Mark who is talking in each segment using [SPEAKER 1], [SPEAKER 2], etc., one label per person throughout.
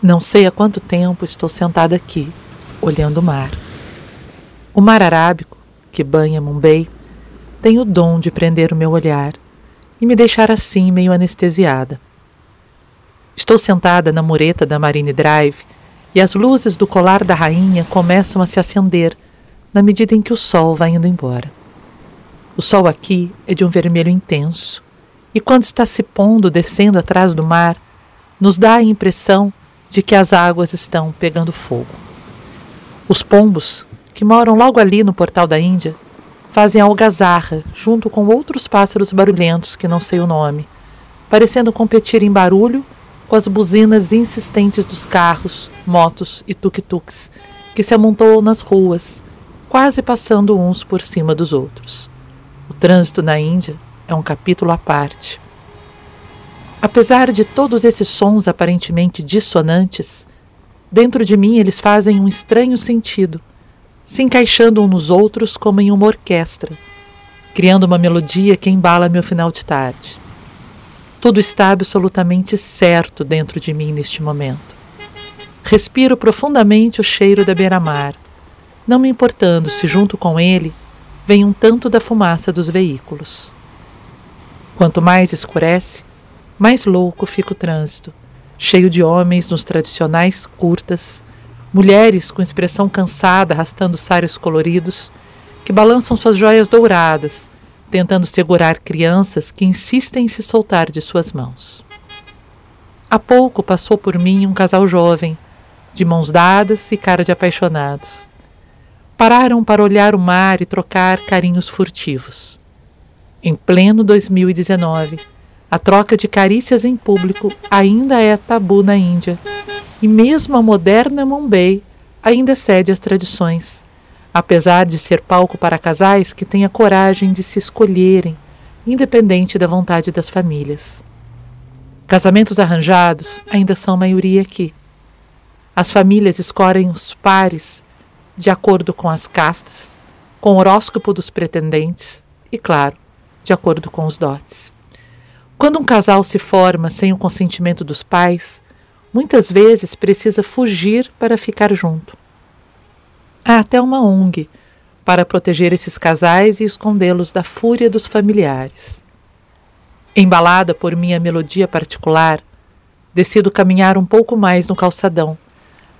[SPEAKER 1] Não sei há quanto tempo estou sentada aqui, olhando o mar. O mar arábico, que banha Mumbai, tem o dom de prender o meu olhar e me deixar assim meio anestesiada. Estou sentada na mureta da Marine Drive e as luzes do colar da rainha começam a se acender na medida em que o sol vai indo embora. O sol aqui é de um vermelho intenso e quando está se pondo descendo atrás do mar, nos dá a impressão de que as águas estão pegando fogo. Os pombos, que moram logo ali no portal da Índia, fazem algazarra junto com outros pássaros barulhentos que não sei o nome, parecendo competir em barulho com as buzinas insistentes dos carros, motos e tuk-tuks que se amontoam nas ruas, quase passando uns por cima dos outros. O trânsito na Índia é um capítulo à parte. Apesar de todos esses sons aparentemente dissonantes, dentro de mim eles fazem um estranho sentido, se encaixando uns nos outros como em uma orquestra, criando uma melodia que embala meu final de tarde. Tudo está absolutamente certo dentro de mim neste momento. Respiro profundamente o cheiro da beira-mar, não me importando se junto com ele vem um tanto da fumaça dos veículos. Quanto mais escurece, mais louco fica o trânsito, cheio de homens nos tradicionais curtas, mulheres com expressão cansada arrastando sários coloridos, que balançam suas joias douradas, tentando segurar crianças que insistem em se soltar de suas mãos. Há pouco passou por mim um casal jovem, de mãos dadas e cara de apaixonados. Pararam para olhar o mar e trocar carinhos furtivos. Em pleno 2019, a troca de carícias em público ainda é tabu na Índia, e mesmo a moderna Mumbai ainda cede às tradições, apesar de ser palco para casais que têm a coragem de se escolherem, independente da vontade das famílias. Casamentos arranjados ainda são maioria aqui. As famílias escolhem os pares de acordo com as castas, com o horóscopo dos pretendentes e, claro, de acordo com os dotes. Quando um casal se forma sem o consentimento dos pais, muitas vezes precisa fugir para ficar junto. Há até uma ONG para proteger esses casais e escondê-los da fúria dos familiares. Embalada por minha melodia particular, decido caminhar um pouco mais no calçadão,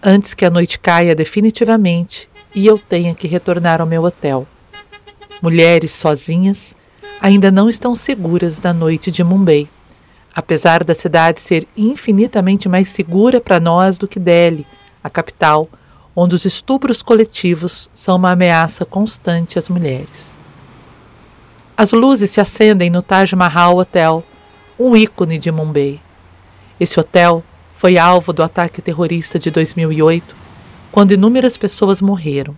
[SPEAKER 1] antes que a noite caia definitivamente e eu tenha que retornar ao meu hotel. Mulheres sozinhas ainda não estão seguras da noite de Mumbai, apesar da cidade ser infinitamente mais segura para nós do que Delhi, a capital, onde os estupros coletivos são uma ameaça constante às mulheres. As luzes se acendem no Taj Mahal Hotel, um ícone de Mumbai. Esse hotel foi alvo do ataque terrorista de 2008, quando inúmeras pessoas morreram.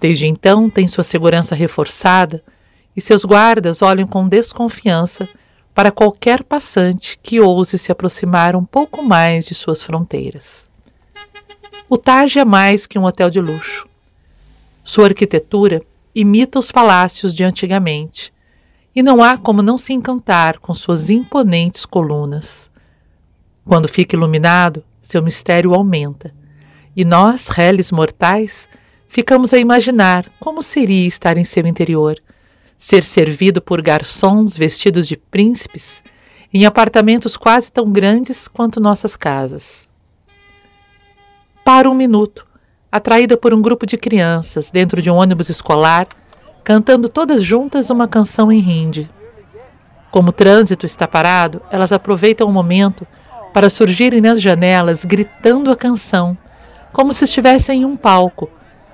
[SPEAKER 1] Desde então, tem sua segurança reforçada e seus guardas olham com desconfiança para qualquer passante que ouse se aproximar um pouco mais de suas fronteiras. O Taj é mais que um hotel de luxo. Sua arquitetura imita os palácios de antigamente, e não há como não se encantar com suas imponentes colunas. Quando fica iluminado, seu mistério aumenta, e nós, réis mortais, ficamos a imaginar como seria estar em seu interior ser servido por garçons vestidos de príncipes em apartamentos quase tão grandes quanto nossas casas. Paro um minuto, atraída por um grupo de crianças dentro de um ônibus escolar, cantando todas juntas uma canção em hindi. Como o trânsito está parado, elas aproveitam o momento para surgirem nas janelas gritando a canção, como se estivessem em um palco,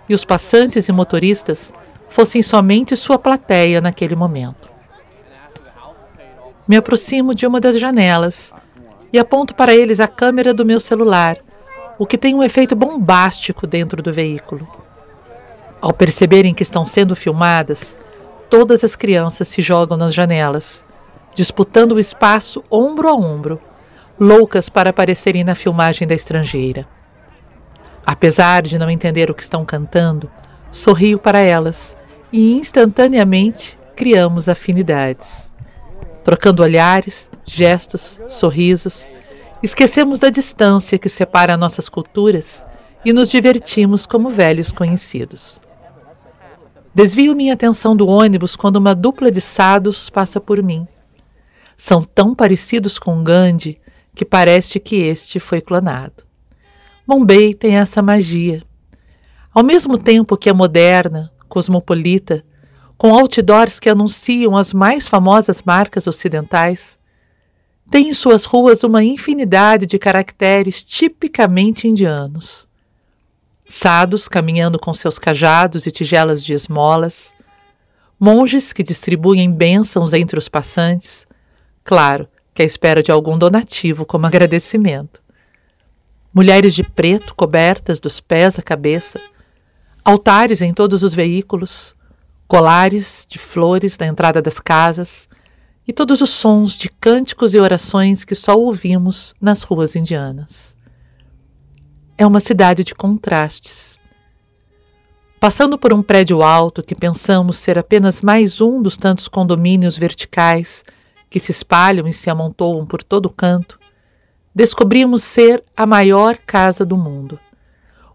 [SPEAKER 1] e os passantes e motoristas fossem somente sua plateia naquele momento. Me aproximo de uma das janelas e aponto para eles a câmera do meu celular, o que tem um efeito bombástico dentro do veículo. Ao perceberem que estão sendo filmadas, todas as crianças se jogam nas janelas, disputando o espaço ombro a ombro, loucas para aparecerem na filmagem da estrangeira. Apesar de não entender o que estão cantando, sorrio para elas e instantaneamente criamos afinidades. Trocando olhares, gestos, sorrisos Esquecemos da distância que separa nossas culturas e nos divertimos como velhos conhecidos. Desvio minha atenção do ônibus quando uma dupla de sados passa por mim. São tão parecidos com Gandhi que parece que este foi clonado. Bombay tem essa magia. Ao mesmo tempo que é moderna, cosmopolita, com outdoors que anunciam as mais famosas marcas ocidentais, tem em suas ruas uma infinidade de caracteres tipicamente indianos sados caminhando com seus cajados e tigelas de esmolas, monges que distribuem bênçãos entre os passantes, claro que à espera de algum donativo como agradecimento. Mulheres de preto cobertas dos pés à cabeça, altares em todos os veículos, colares de flores na entrada das casas e todos os sons de cânticos e orações que só ouvimos nas ruas indianas é uma cidade de contrastes. Passando por um prédio alto que pensamos ser apenas mais um dos tantos condomínios verticais que se espalham e se amontoam por todo o canto, descobrimos ser a maior casa do mundo.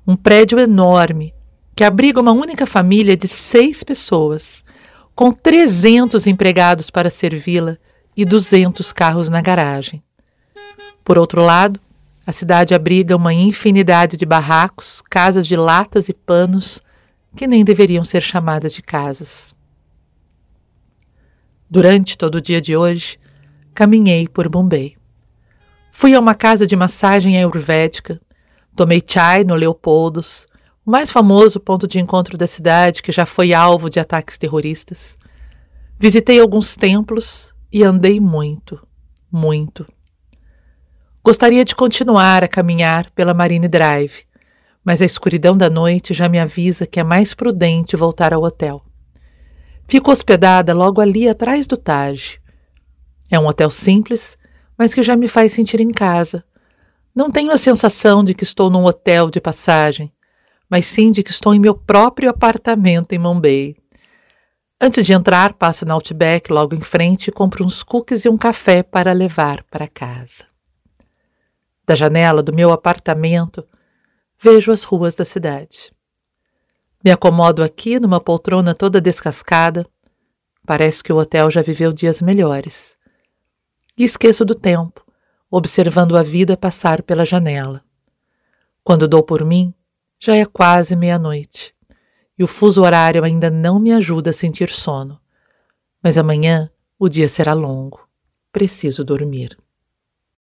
[SPEAKER 1] Um prédio enorme que abriga uma única família de seis pessoas, com 300 empregados para servi-la e 200 carros na garagem. Por outro lado, a cidade abriga uma infinidade de barracos, casas de latas e panos que nem deveriam ser chamadas de casas. Durante todo o dia de hoje, caminhei por Bombay. Fui a uma casa de massagem ayurvédica, tomei chai no Leopoldos, o mais famoso ponto de encontro da cidade que já foi alvo de ataques terroristas. Visitei alguns templos e andei muito, muito. Gostaria de continuar a caminhar pela Marine Drive, mas a escuridão da noite já me avisa que é mais prudente voltar ao hotel. Fico hospedada logo ali atrás do Taj. É um hotel simples, mas que já me faz sentir em casa. Não tenho a sensação de que estou num hotel de passagem, mas sim de que estou em meu próprio apartamento em Mumbai. Antes de entrar, passo na Outback logo em frente e compro uns cookies e um café para levar para casa. Da janela do meu apartamento, vejo as ruas da cidade. Me acomodo aqui numa poltrona toda descascada. Parece que o hotel já viveu dias melhores. E esqueço do tempo, observando a vida passar pela janela. Quando dou por mim, já é quase meia-noite e o fuso horário ainda não me ajuda a sentir sono. Mas amanhã o dia será longo. Preciso dormir.